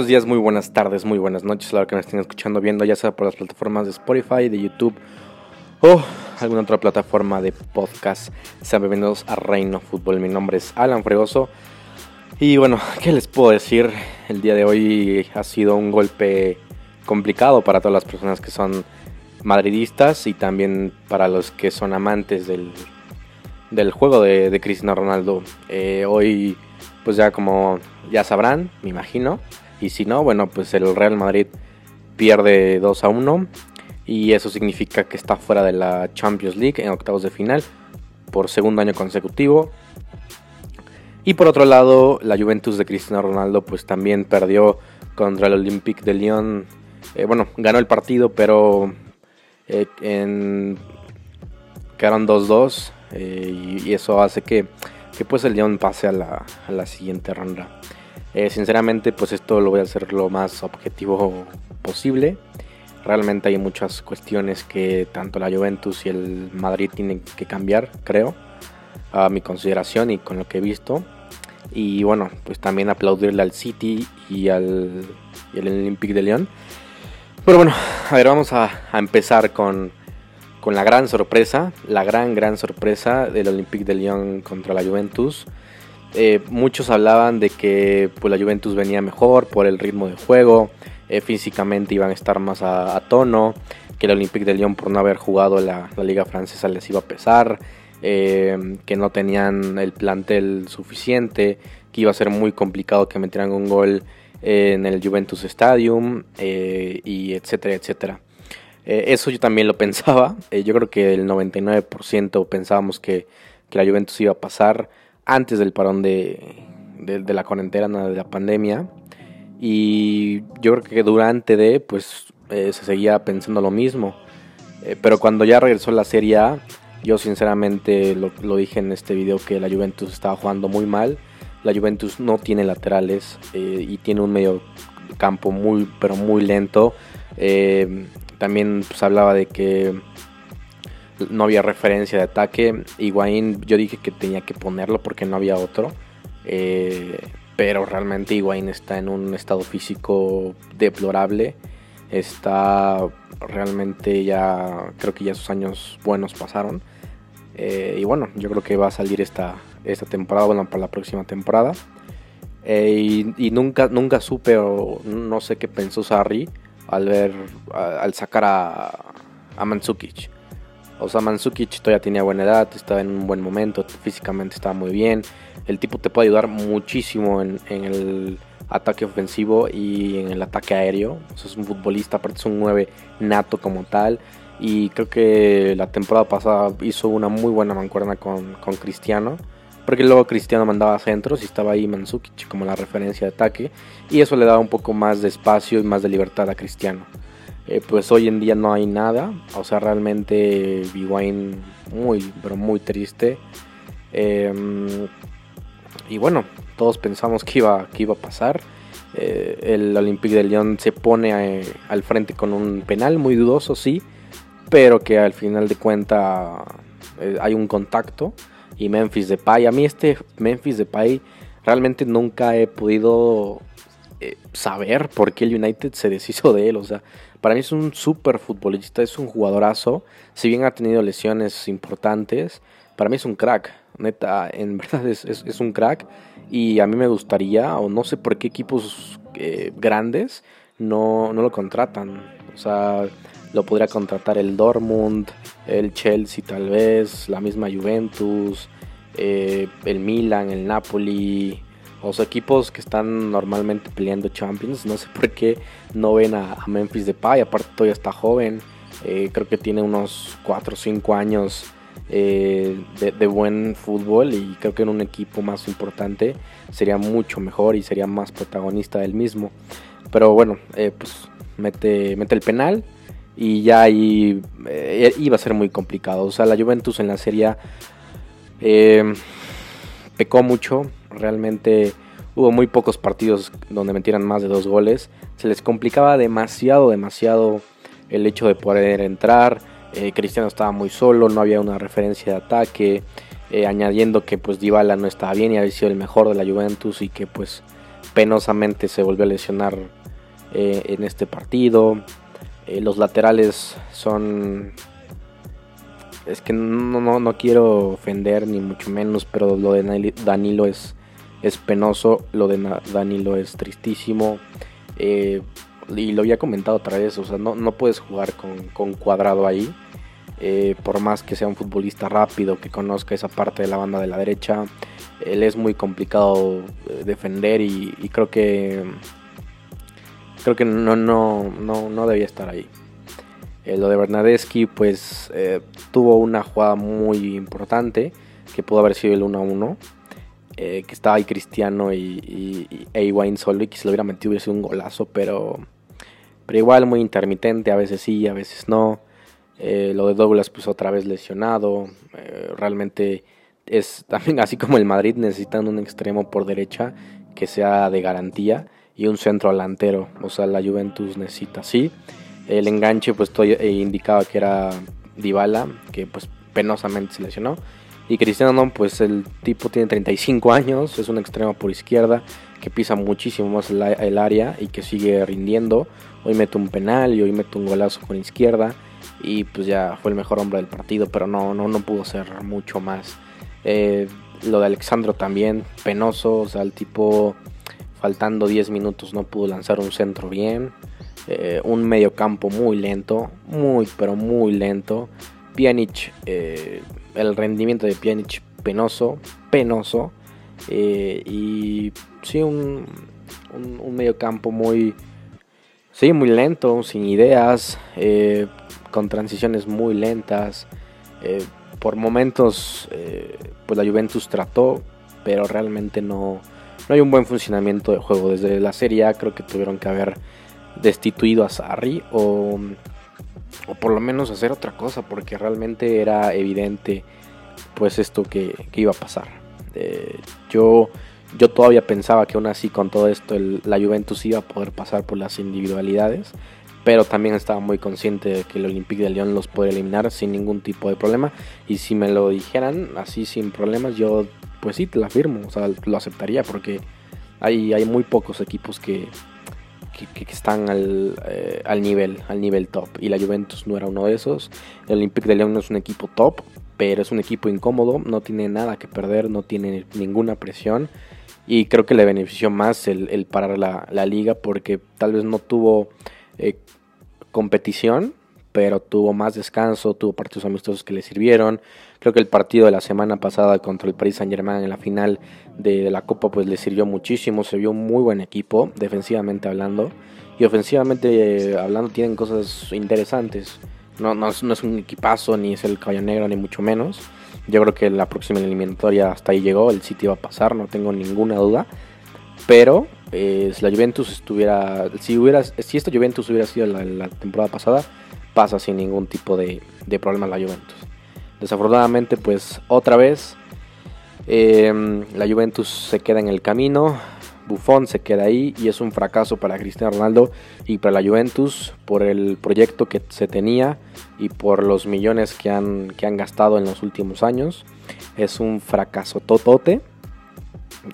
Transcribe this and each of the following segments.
Buenos días, muy buenas tardes, muy buenas noches, a la hora que me estén escuchando, viendo, ya sea por las plataformas de Spotify, de YouTube o alguna otra plataforma de podcast. Sean bienvenidos a Reino Fútbol. Mi nombre es Alan Fregoso. Y bueno, ¿qué les puedo decir? El día de hoy ha sido un golpe complicado para todas las personas que son madridistas y también para los que son amantes del, del juego de, de Cristiano Ronaldo. Eh, hoy pues ya como ya sabrán, me imagino. Y si no, bueno, pues el Real Madrid pierde 2 a 1 y eso significa que está fuera de la Champions League en octavos de final por segundo año consecutivo. Y por otro lado, la Juventus de Cristiano Ronaldo pues también perdió contra el Olympique de Lyon. Eh, bueno, ganó el partido, pero eh, en... quedaron 2-2 eh, y, eso hace que que pues el León pase a la, siguiente ronda. Eh, sinceramente pues esto lo voy a hacer lo más objetivo posible. Realmente hay muchas cuestiones que tanto la Juventus y el Madrid tienen que cambiar, creo, a mi consideración y con lo que he visto. Y bueno, pues también aplaudirle al City y al, y Olympique de León. Pero bueno, a ver, vamos a empezar con, con la gran sorpresa, la gran, gran sorpresa del Olympique de Lyon contra la Juventus. Eh, muchos hablaban de que pues, la Juventus venía mejor por el ritmo de juego, eh, físicamente iban a estar más a, tono, que el Olympique de Lyon por no haber jugado la, liga francesa les iba a pesar, eh, que no tenían el plantel suficiente, que iba a ser muy complicado que metieran un gol en el Juventus Stadium, y etcétera, etcétera. Eh, eso yo también lo pensaba. Eh, yo creo que el 99% pensábamos que, la Juventus iba a pasar antes del parón de, la cuarentena, de la pandemia. Y yo creo que durante de, pues eh, se seguía pensando lo mismo. pero cuando ya regresó la Serie A, yo sinceramente lo, dije en este video que la Juventus estaba jugando muy mal. La Juventus no tiene laterales y tiene un medio campo muy, pero muy lento. También pues, hablaba de que no había referencia de ataque. Higuaín yo dije que tenía que ponerlo porque no había otro. Eh, pero realmente Higuaín está en un estado físico deplorable. Está realmente ya, creo que ya sus años buenos pasaron. Eh, y bueno, yo creo que va a salir esta, esta temporada, bueno, para la próxima temporada. Eh, y, nunca, nunca supe o no sé qué pensó Sarri al ver, al sacar a, a. O sea, Mandzukic todavía tenía buena edad, estaba en un buen momento, físicamente estaba muy bien. El tipo te puede ayudar muchísimo en, el ataque ofensivo y en el ataque aéreo. Es un futbolista, aparte es un 9 nato como tal. Y creo que la temporada pasada hizo una muy buena mancuerna con, Cristiano porque luego Cristiano mandaba centros y estaba ahí Manzukic como la referencia de ataque y eso le daba un poco más de espacio y más de libertad a Cristiano. Eh, pues hoy en día no hay nada, o sea, realmente Biguain muy, pero muy triste. Em, y bueno, todos pensamos que iba, que iba a pasar. Eh, el Olympique de Lyon se pone eh, al frente con un penal muy dudoso, sí, pero que al final de cuenta hay un contacto y Memphis Depay. A mí este Memphis Depay realmente nunca he podido eh, saber por qué el United se deshizo de él. O sea, para mí es un súper futbolista, es un jugadorazo. Si bien ha tenido lesiones importantes, para mí es un crack. Neta, en verdad es, un crack. Y a mí me gustaría, o no sé por qué equipos eh, grandes no, no lo contratan. O sea, lo podría contratar el Dortmund, el Chelsea tal vez, la misma Juventus, eh, el Milan, el Napoli, o sea, equipos que están normalmente peleando Champions. No sé por qué no ven a, Memphis Depay, aparte todavía está joven, eh, creo que tiene unos 4 o 5 años eh, de, buen fútbol y creo que en un equipo más importante sería mucho mejor y sería más protagonista del mismo. Pero bueno, pues mete, mete el penal y ya ahí eh, iba a ser muy complicado. O sea, la Juventus en la Serie eh, pecó mucho, realmente hubo muy pocos partidos donde metieran más de dos goles. Se les complicaba demasiado, demasiado el hecho de poder entrar. Eh, Cristiano estaba muy solo, no había una referencia de ataque. añadiendo que pues Dybala no estaba bien y había sido el mejor de la Juventus y que pues penosamente se volvió a lesionar eh, en este partido. Eh, los laterales son... Es que no, no, no, quiero ofender ni mucho menos, pero lo de Danilo es, es penoso, lo de Danilo es tristísimo. Eh, y lo había comentado otra vez, o sea, no, no puedes jugar con, con cuadrado ahí. por más que sea un futbolista rápido, que conozca esa parte de la banda de la derecha, él es muy complicado defender y, creo que creo que no, no, no, no debía estar ahí. Eh, lo de Bernadeschi, pues eh, tuvo una jugada muy importante que pudo haber sido el 1 a 1. Eh, que estaba ahí Cristiano y, y, solo y que se lo hubiera metido hubiera sido un golazo, pero, pero igual muy intermitente, a veces sí, a veces no. lo de Douglas, pues otra vez lesionado. realmente es también así como el Madrid necesitando un extremo por derecha que sea de garantía y un centro delantero. O sea, la Juventus necesita así. El enganche, pues eh, indicaba que era Dybala, que pues penosamente se lesionó. Y Cristiano, pues el tipo tiene 35 años, es un extremo por izquierda, que pisa muchísimo más el, área y que sigue rindiendo. Hoy mete un penal y hoy mete un golazo con izquierda. Y pues ya fue el mejor hombre del partido, pero no, no, no pudo ser mucho más. Eh, lo de Alexandro también, penoso, o sea, el tipo faltando 10 minutos no pudo lanzar un centro bien. Eh, un medio campo muy lento, muy pero muy lento. Pjanic, eh, el rendimiento de Pjanic penoso, penoso. Eh, y sí, un, un, medio campo muy, sí, muy lento, sin ideas, con transiciones muy lentas. por momentos, pues la Juventus trató, pero realmente no, no hay un buen funcionamiento de juego. Desde la Serie A creo que tuvieron que haber destituido a Sarri o, o por lo menos hacer otra cosa porque realmente era evidente pues esto que, iba a pasar. Yo, yo todavía pensaba que aún así con todo esto la Juventus iba a poder pasar por las individualidades, pero también estaba muy consciente de que el Olympique de Lyon los puede eliminar sin ningún tipo de problema y si me lo dijeran así sin problemas yo pues sí, te la firmo, o sea, lo aceptaría porque hay muy pocos equipos que, que, están al, eh, al, nivel, al nivel top. Y la Juventus no era uno de esos. El Olympique de Lyon no es un equipo top, pero es un equipo incómodo, no tiene nada que perder, no tiene ninguna presión. Y creo que le benefició más el, parar la, la, liga porque tal vez no tuvo eh, competición, pero tuvo más descanso, tuvo partidos amistosos que le sirvieron. Creo que el partido de la semana pasada contra el Paris Saint Germain en la final de, la Copa pues le sirvió muchísimo, se vio un muy buen equipo, defensivamente hablando, y ofensivamente eh, hablando tienen cosas interesantes. No, no, es, un equipazo, ni es el caballo negro, ni mucho menos. Yo creo que la próxima eliminatoria hasta ahí llegó, el City va a pasar, no tengo ninguna duda. Pero eh, si la Juventus estuviera, si hubiera, si esta Juventus hubiera sido la temporada pasada, pasa sin ningún tipo de, de problema la Juventus. Desafortunadamente, pues otra vez em, la Juventus se queda en el camino. Buffon se queda ahí y es un fracaso para Cristiano Ronaldo y para la Juventus por el proyecto que se tenía y por los millones que han, que han gastado en los últimos años. Es un fracaso totote.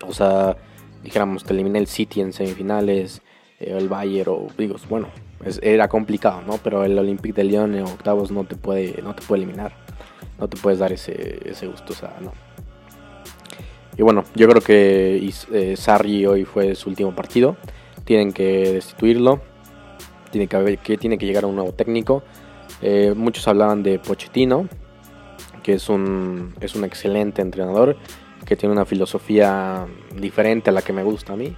O sea, dijéramos, te elimina el City en semifinales, eh, el Bayern o digo, bueno, era complicado, ¿no? Pero el Olympique de Lyon en octavos no te puede, no te puede eliminar. No te puedes dar ese, ese gusto, no. Y bueno, yo creo que eh, Sarri hoy fue su último partido. Tienen que destituirlo. Tiene que, que, tiene que llegar a un nuevo técnico. Eh, muchos hablaban de Pochettino, que es un, es un excelente entrenador, que tiene una filosofía diferente a la que me gusta a mí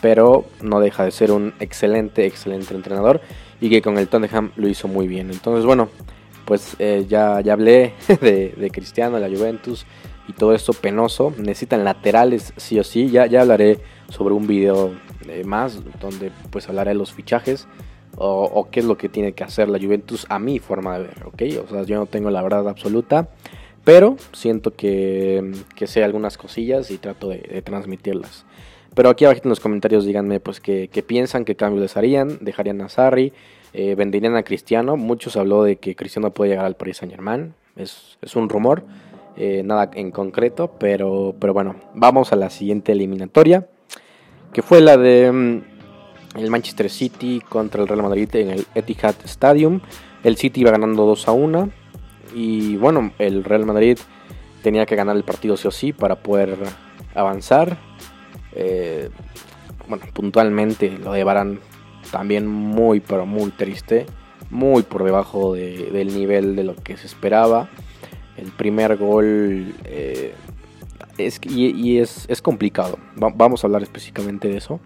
pero no deja de ser un excelente, excelente entrenador y que con el Tottenham lo hizo muy bien. Entonces, bueno, pues eh, ya, ya hablé de, de, Cristiano, la Juventus y todo esto penoso. Necesitan laterales sí o sí. Ya, ya hablaré sobre un video eh, más donde pues hablaré de los fichajes o, qué es lo que tiene que hacer la Juventus a mi forma de ver, ¿ok? O sea, yo no tengo la verdad absoluta. Pero siento que, que sé algunas cosillas y trato de transmitirlas. Pero aquí abajo en los comentarios díganme pues qué, piensan, qué cambios les harían, dejarían a Sarri, eh, venderían a Cristiano. Muchos habló de que Cristiano puede llegar al Paris Saint Germain, es, un rumor, eh, nada en concreto, pero, pero bueno, vamos a la siguiente eliminatoria, que fue la de mm, el Manchester City contra el Real Madrid en el Etihad Stadium. El City iba ganando 2 a 1 y bueno, el Real Madrid tenía que ganar el partido sí o sí para poder avanzar. Eh, bueno, puntualmente lo de Barán también muy, pero muy triste. Muy por debajo del nivel de lo que se esperaba. El primer gol eh, es, y, es, complicado. vamos a hablar específicamente de eso.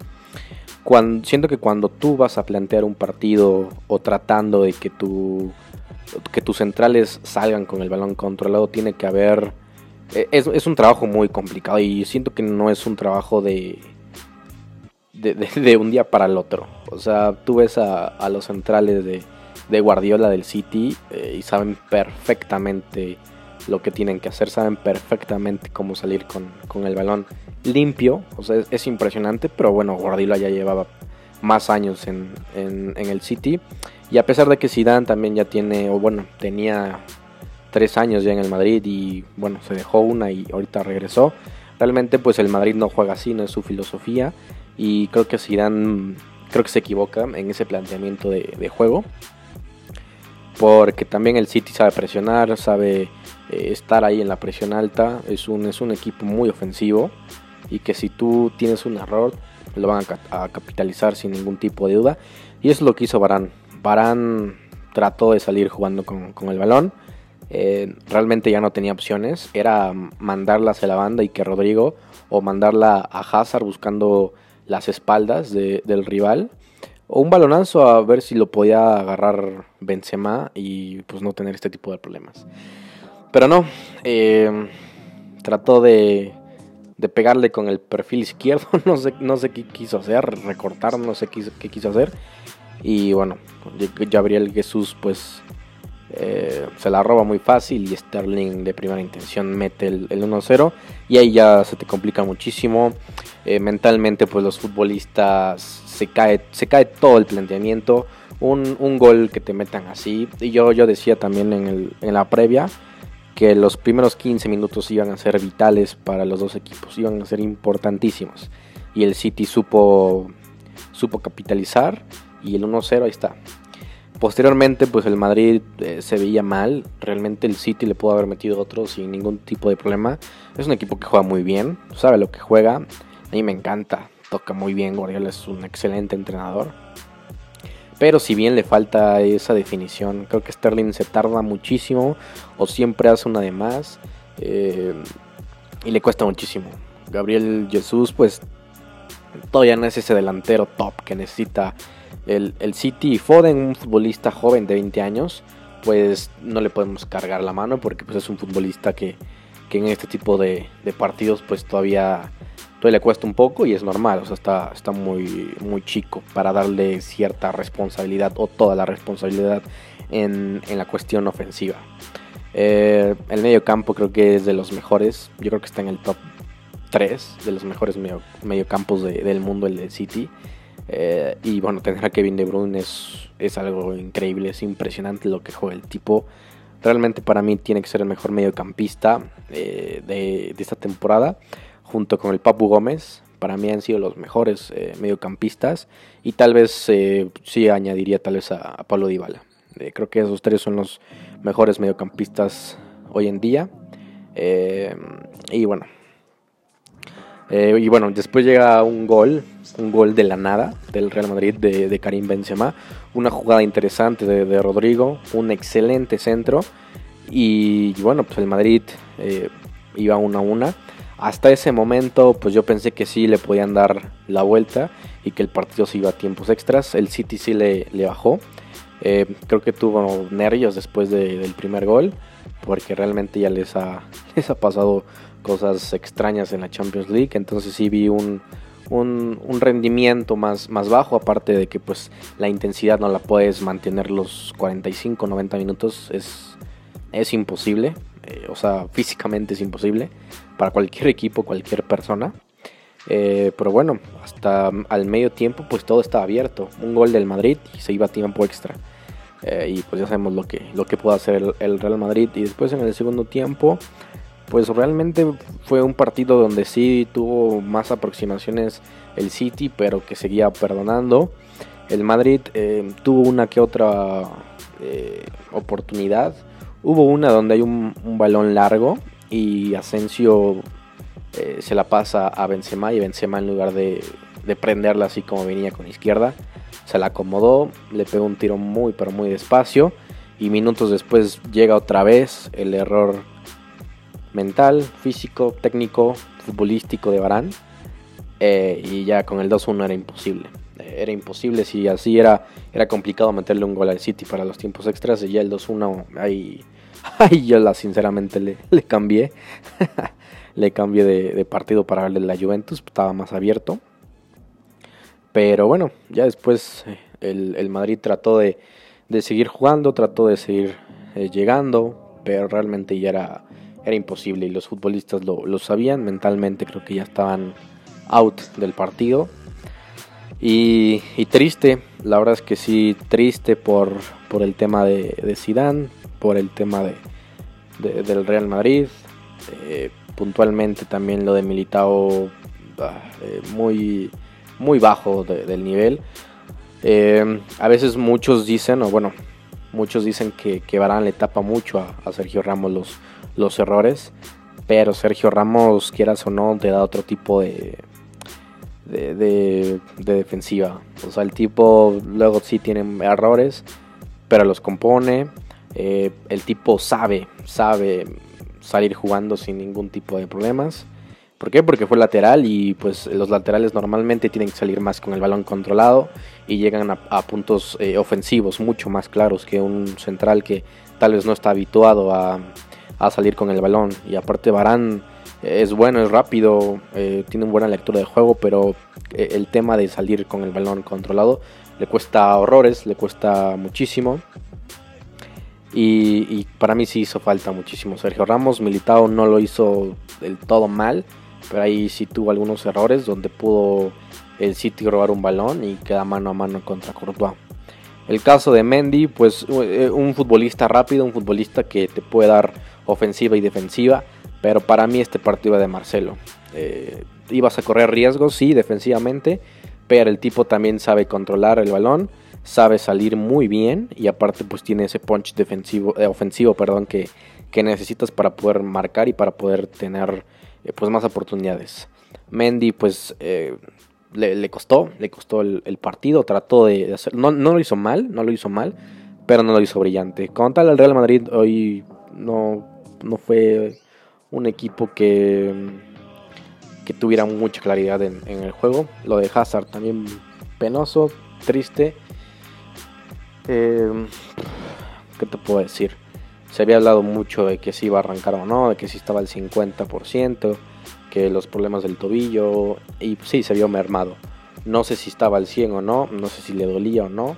Cuando, siento que cuando tú vas a plantear un partido o tratando de que, tu, que tus centrales salgan con el balón controlado, tiene que haber... Eh, es, un trabajo muy complicado y siento que no es un trabajo de, de, un día para el otro. O sea, tú ves a, los centrales de, Guardiola del City eh, y saben perfectamente lo que tienen que hacer, saben perfectamente cómo salir con, el balón limpio, o sea, es, impresionante, pero bueno, Guardiola ya llevaba más años en, el City y a pesar de que Zidane también ya tiene, o bueno, tenía tres años ya en el Madrid y bueno, se dejó una y ahorita regresó, realmente pues el Madrid no juega así, no es su filosofía y creo que Zidane creo que se equivoca en ese planteamiento de, juego porque también el City sabe presionar, sabe eh, estar ahí en la presión alta. Es un, es un equipo muy ofensivo y que si tú tienes un error lo van a, capitalizar sin ningún tipo de duda. Y eso es lo que hizo Barán. Barán trató de salir jugando con, el balón. Eh, realmente ya no tenía opciones. Era mandarla hacia la banda y que Rodrigo o mandarla a Hazard buscando las espaldas del rival. O un balonazo a ver si lo podía agarrar Benzema y pues no tener este tipo de problemas. Pero no, eh, trató de, de pegarle con el perfil izquierdo, no sé, no sé qué quiso hacer, recortar, no sé qué, quiso hacer. Y bueno, Gabriel Jesús pues eh, se la roba muy fácil y Sterling de primera intención mete el, 1-0 y ahí ya se te complica muchísimo. Eh, mentalmente pues los futbolistas se cae, se cae todo el planteamiento. Un, un, gol que te metan así. Y yo, yo decía también en, el, en la previa que los primeros 15 minutos iban a ser vitales para los dos equipos, iban a ser importantísimos. Y el City supo, supo capitalizar y el 1-0 ahí está. Posteriormente, pues el Madrid eh, se veía mal. Realmente el City le pudo haber metido otro sin ningún tipo de problema. Es un equipo que juega muy bien, sabe lo que juega. A mí me encanta, toca muy bien. Guardiola es un excelente entrenador. Pero si bien le falta esa definición, creo que Sterling se tarda muchísimo o siempre hace una de más eh, y le cuesta muchísimo. Gabriel Jesús pues todavía no es ese delantero top que necesita el, City y Foden, un futbolista joven de 20 años, pues no le podemos cargar la mano porque pues es un futbolista que, en este tipo de, partidos pues todavía entonces le cuesta un poco y es normal, o sea, está, está muy, muy chico para darle cierta responsabilidad o toda la responsabilidad en, la cuestión ofensiva. Eh, el medio campo creo que es de los mejores, yo creo que está en el top 3 de los mejores medio, campos del mundo, el de City. Eh, y bueno, tener a Kevin De Bruyne es, es algo increíble, es impresionante lo que juega el tipo. Realmente para mí tiene que ser el mejor mediocampista eh, de, esta temporada junto con el Papu Gómez, para mí han sido los mejores eh, mediocampistas y tal vez eh, sí añadiría tal vez a, Pablo Dybala. Creo que esos tres son los mejores mediocampistas hoy en día. y bueno. Y bueno, después llega un gol, un gol de la nada del Real Madrid de, Karim Benzema. Una jugada interesante de, Rodrigo, un excelente centro. Y, bueno, pues el Madrid iba una a una hasta ese momento, pues yo pensé que sí le podían dar la vuelta y que el partido se iba a tiempos extras. El City sí le, bajó. Eh, creo que tuvo nervios después del primer gol, porque realmente ya les ha, les ha pasado cosas extrañas en la Champions League. Entonces sí vi un, rendimiento más, más bajo, aparte de que pues la intensidad no la puedes mantener los 45, 90 minutos, es, es imposible. Eh, o sea, físicamente es imposible para cualquier equipo, cualquier persona. Eh, pero bueno, hasta al medio tiempo pues todo estaba abierto. Un gol del Madrid y se iba a tiempo extra. Eh, y pues ya sabemos lo que, lo que puede hacer el, Real Madrid. Y después en el segundo tiempo pues realmente fue un partido donde sí tuvo más aproximaciones el City, pero que seguía perdonando. El Madrid eh, tuvo una que otra eh, oportunidad. Hubo una donde hay un, balón largo y Asensio eh, se la pasa a Benzema y Benzema en lugar de, de prenderla así como venía con izquierda, se la acomodó, le pegó un tiro muy pero muy despacio y minutos después llega otra vez el error mental, físico, técnico, futbolístico de Barán. Eh, y ya con el 2-1 era imposible. Eh, era imposible, si así era, era complicado meterle un gol al City para los tiempos extras. Y ya el 2-1, ahí, ahí yo la sinceramente le, le cambié. le cambié de, partido para darle la Juventus, estaba más abierto. Pero bueno, ya después eh, el, Madrid trató de, de, seguir jugando, trató de seguir llegando, pero realmente ya era era imposible y los futbolistas lo, sabían, mentalmente creo que ya estaban out del partido. Y, triste, la verdad es que sí, triste por, por el tema de, de Zidane, por el tema de, del Real Madrid, eh, puntualmente también lo de Militao eh, muy, muy bajo del nivel. Eh, a veces muchos dicen, o bueno, muchos dicen que, que Barán le tapa mucho a, a Sergio Ramos los, los errores. Pero Sergio Ramos, quieras o no, te da otro tipo de, de, defensiva. O sea, el tipo luego sí tiene errores, pero los compone. Eh, el tipo sabe, sabe salir jugando sin ningún tipo de problemas. ¿Por qué? Porque fue lateral y pues los laterales normalmente tienen que salir más con el balón controlado y llegan a, puntos eh, ofensivos mucho más claros que un central que tal vez no está habituado a, a salir con el balón. Y aparte Barán es bueno, es rápido, eh, tiene una buena lectura de juego, pero eh, el tema de salir con el balón controlado le cuesta horrores, le cuesta muchísimo. Y, para mí sí hizo falta muchísimo Sergio Ramos. Militao no lo hizo del todo mal, pero ahí sí tuvo algunos errores donde pudo el City robar un balón y queda mano a mano contra Courtois. El caso de Mendy, pues eh, un futbolista rápido, un futbolista que te puede dar ofensiva y defensiva, pero para mí este partido de Marcelo. Eh, ibas a correr riesgos, sí, defensivamente, pero el tipo también sabe controlar el balón, sabe salir muy bien y aparte pues tiene ese punch defensivo, eh, ofensivo perdón, que, que, necesitas para poder marcar y para poder tener eh, pues más oportunidades. Mendy pues le, costó, le costó el, partido, trató de, hacer, no, no, lo hizo mal, no lo hizo mal, pero no lo hizo brillante. Con tal el Real Madrid hoy no no fue un equipo que, que tuviera mucha claridad en, el juego. Lo de Hazard también penoso, triste. Eh, ¿Qué te puedo decir? Se había hablado mucho de que si iba a arrancar o no, de que si estaba al 50%, que los problemas del tobillo, y sí, se vio mermado. No sé si estaba al 100 o no, no sé si le dolía o no,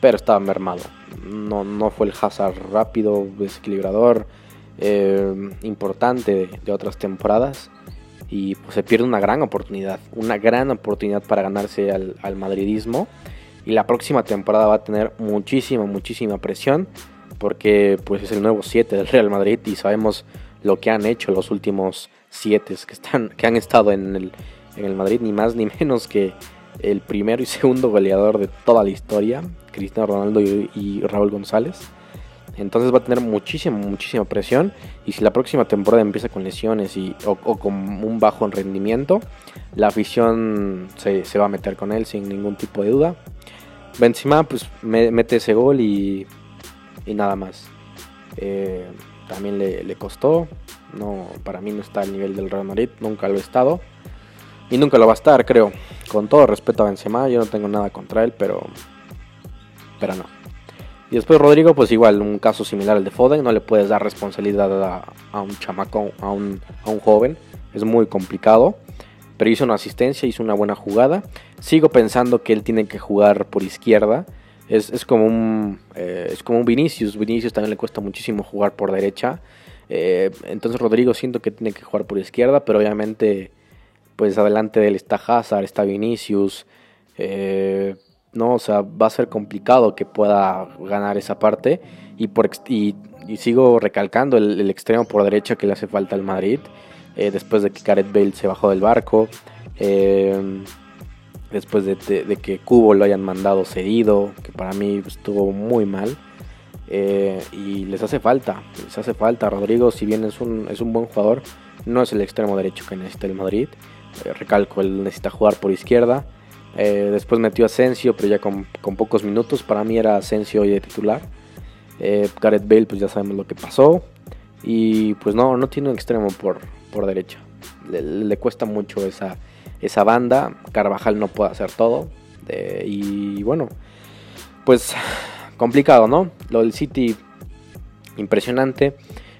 pero estaba mermado. No, no fue el Hazard rápido, desequilibrador, eh, importante de, otras temporadas y pues se pierde una gran oportunidad, una gran oportunidad para ganarse al, madridismo y la próxima temporada va a tener muchísima, muchísima presión porque pues es el nuevo 7 del Real Madrid y sabemos lo que han hecho los últimos 7 que, que han estado en el, en el Madrid, ni más ni menos que el primero y segundo goleador de toda la historia, Cristiano Ronaldo y Raúl González. Entonces va a tener muchísima, muchísima presión. Y si la próxima temporada empieza con lesiones y, o, con un bajo en rendimiento, la afición se, va a meter con él sin ningún tipo de duda. Benzema pues mete ese gol y, y nada más. Eh, también le, costó. No, para mí no está al nivel del Real Madrid, nunca lo ha estado. Y nunca lo va a estar, creo. Con todo respeto a Benzema, yo no tengo nada contra él, pero, pero no. Y después Rodrigo, pues igual, un caso similar al de Foden, no le puedes dar responsabilidad a, un chamaco, a un, joven, es muy complicado. Pero hizo una asistencia, hizo una buena jugada. Sigo pensando que él tiene que jugar por izquierda. Es, como, un, eh, es como un Vinicius. Vinicius también le cuesta muchísimo jugar por derecha. Eh, entonces Rodrigo siento que tiene que jugar por izquierda, pero obviamente pues adelante de él está Hazard, está Vinicius. Eh, ¿no? O sea, va a ser complicado que pueda ganar esa parte y, por, y sigo recalcando el, extremo por derecha que le hace falta al Madrid. Eh, después de que Gareth Bale se bajó del barco. Eh, después de, que Cubo lo hayan mandado cedido. Que para mí estuvo muy mal. y les hace falta. Les hace falta. Rodrigo, si bien es un, es un buen jugador, no es el extremo derecho que necesita el Madrid. recalco, él necesita jugar por izquierda. Después metió a Asensio, pero ya con, con, pocos minutos. Para mí era Asensio hoy de titular. Eh, Gareth Bale, pues ya sabemos lo que pasó. Y pues no, no tiene un extremo por, por derecha. Le, cuesta mucho esa, esa banda. Carvajal no puede hacer todo. y bueno, pues complicado, ¿no? Lo del City, impresionante,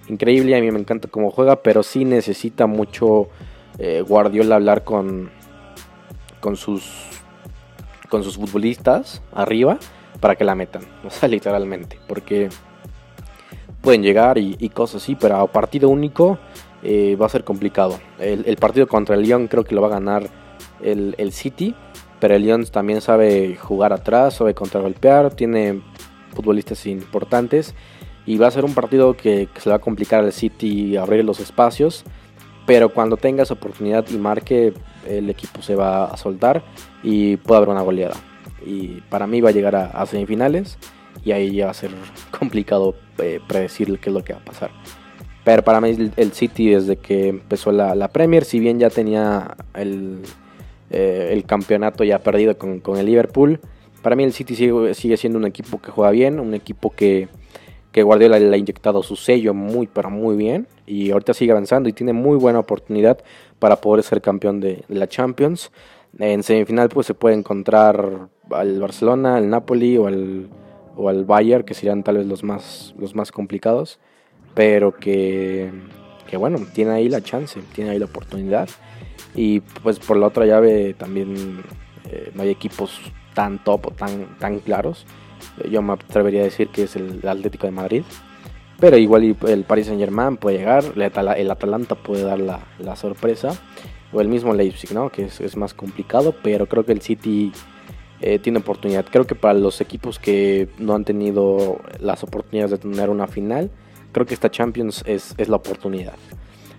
increíble. A mí me encanta cómo juega, pero sí necesita mucho eh, Guardiola hablar con, con, sus, con sus futbolistas arriba para que la metan, o sea, literalmente, porque pueden llegar y, cosas así, pero a partido único eh, va a ser complicado. El, partido contra el Lyon creo que lo va a ganar el, City, pero el Lyon también sabe jugar atrás, sabe contragolpear, tiene futbolistas importantes y va a ser un partido que, se va a complicar al City abrir los espacios. Pero cuando tenga esa oportunidad y marque, el equipo se va a soltar y puede haber una goleada y para mí va a llegar a, semifinales y ahí ya va a ser complicado eh, predecir qué es lo que va a pasar. Pero para mí el, City desde que empezó la, Premier, si bien ya tenía el, eh, el campeonato ya perdido con, el Liverpool, para mí el City sigue, sigue, siendo un equipo que juega bien, un equipo que, que Guardiola le ha inyectado su sello muy, pero muy bien. Y ahorita sigue avanzando y tiene muy buena oportunidad para poder ser campeón de, la Champions. En semifinal pues se puede encontrar al Barcelona, al Napoli o al, o al Bayern, que serían tal vez los más, los más complicados, pero que, que bueno, tiene ahí la chance, tiene ahí la oportunidad. Y pues por la otra llave también eh, no hay equipos tan top o tan, tan claros. Yo me atrevería a decir que es el Atlético de Madrid. Pero igual el Paris Saint Germain puede llegar, el Atalanta puede dar la, la sorpresa. O el mismo Leipzig, ¿no? Que es, es más complicado, pero creo que el City eh, tiene oportunidad. Creo que para los equipos que no han tenido las oportunidades de tener una final, creo que esta Champions es, la oportunidad.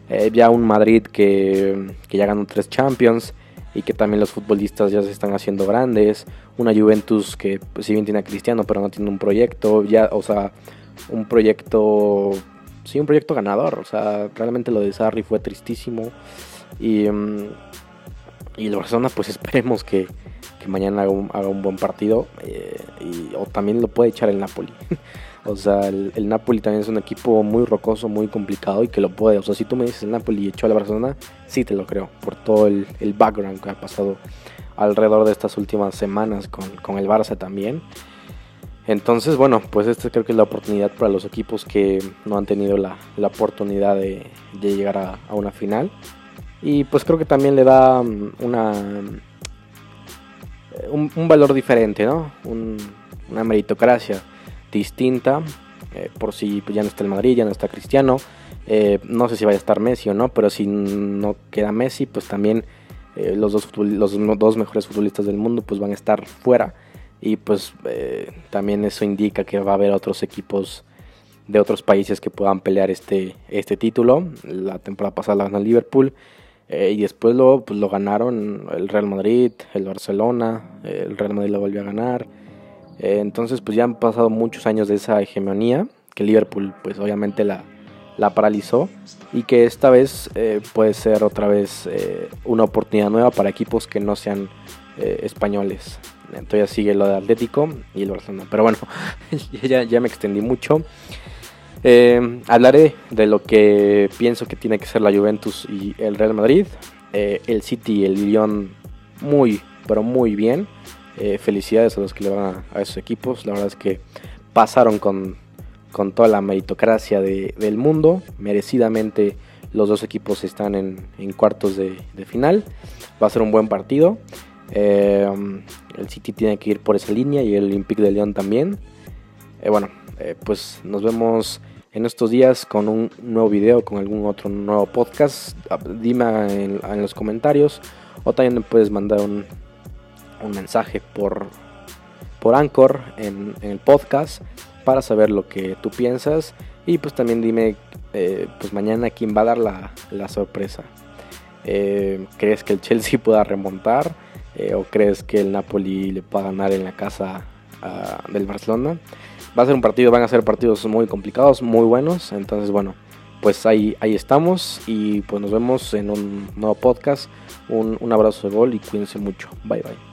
Eh, ya un Madrid que, ya ganó tres Champions y que también los futbolistas ya se están haciendo grandes. Una Juventus que pues, si bien tiene a Cristiano pero no tiene un proyecto, ya, o sea, un proyecto, sí, un proyecto ganador. O sea, realmente lo de Sarri fue tristísimo. Y, mm, y el Barcelona pues esperemos que, mañana haga un, buen partido eh, o también lo puede echar el Napoli. o sea, el, Napoli también es un equipo muy rocoso, muy complicado y que lo puede. O sea, si tú me dices el Napoli echó a la Barcelona, sí te lo creo, por todo el, background que ha pasado alrededor de estas últimas semanas con, el Barça también. Entonces, bueno, pues esta creo que es la oportunidad para los equipos que no han tenido la, oportunidad de, llegar a, una final. Y pues creo que también le da mm, una un, valor diferente, ¿no? una meritocracia distinta. Eh, por si ya no está el Madrid, ya no está Cristiano. Eh, no sé si vaya a estar Messi o no, pero si no queda Messi, pues también eh, los, dos los dos mejores futbolistas del mundo pues van a estar fuera. Y pues también eso indica que va a haber otros equipos de otros países que puedan pelear este, este título. La temporada pasada la ganó Liverpool. Y después lo, pues, lo ganaron el Real Madrid, el Barcelona, el Real Madrid lo volvió a ganar. Eh, entonces pues ya han pasado muchos años de esa hegemonía, que Liverpool pues obviamente la, la paralizó y que esta vez eh, puede ser otra vez una oportunidad nueva para equipos que no sean españoles. Entonces sigue lo de Atlético y el Barcelona. Pero bueno, ya, ya me extendí mucho. Eh, hablaré de lo que pienso que tiene que ser la Juventus y el Real Madrid. Eh, el City y el Lyon muy, pero muy bien. Eh, felicidades a los que le van a, esos equipos. La verdad es que pasaron con, toda la meritocracia del mundo. Merecidamente los dos equipos están en, cuartos de, final. Va a ser un buen partido. el City tiene que ir por esa línea y el Olympique de Lyon también. bueno, pues nos vemos en estos días con un nuevo video, con algún otro nuevo podcast. Ah, dime en, los comentarios o también me puedes mandar un, mensaje por, por Anchor en, el podcast para saber lo que tú piensas Y pues también dime, eh, pues mañana quién va a dar la, la sorpresa. Eh, ¿Crees que el Chelsea pueda remontar? ¿O crees que el Napoli le pueda ganar en la casa ah, del Barcelona? Va a ser un partido, van a ser partidos muy complicados, muy buenos. Entonces, bueno, pues ahí, ahí estamos. Y pues nos vemos en un nuevo podcast. Un, un abrazo de gol y cuídense mucho. Bye bye.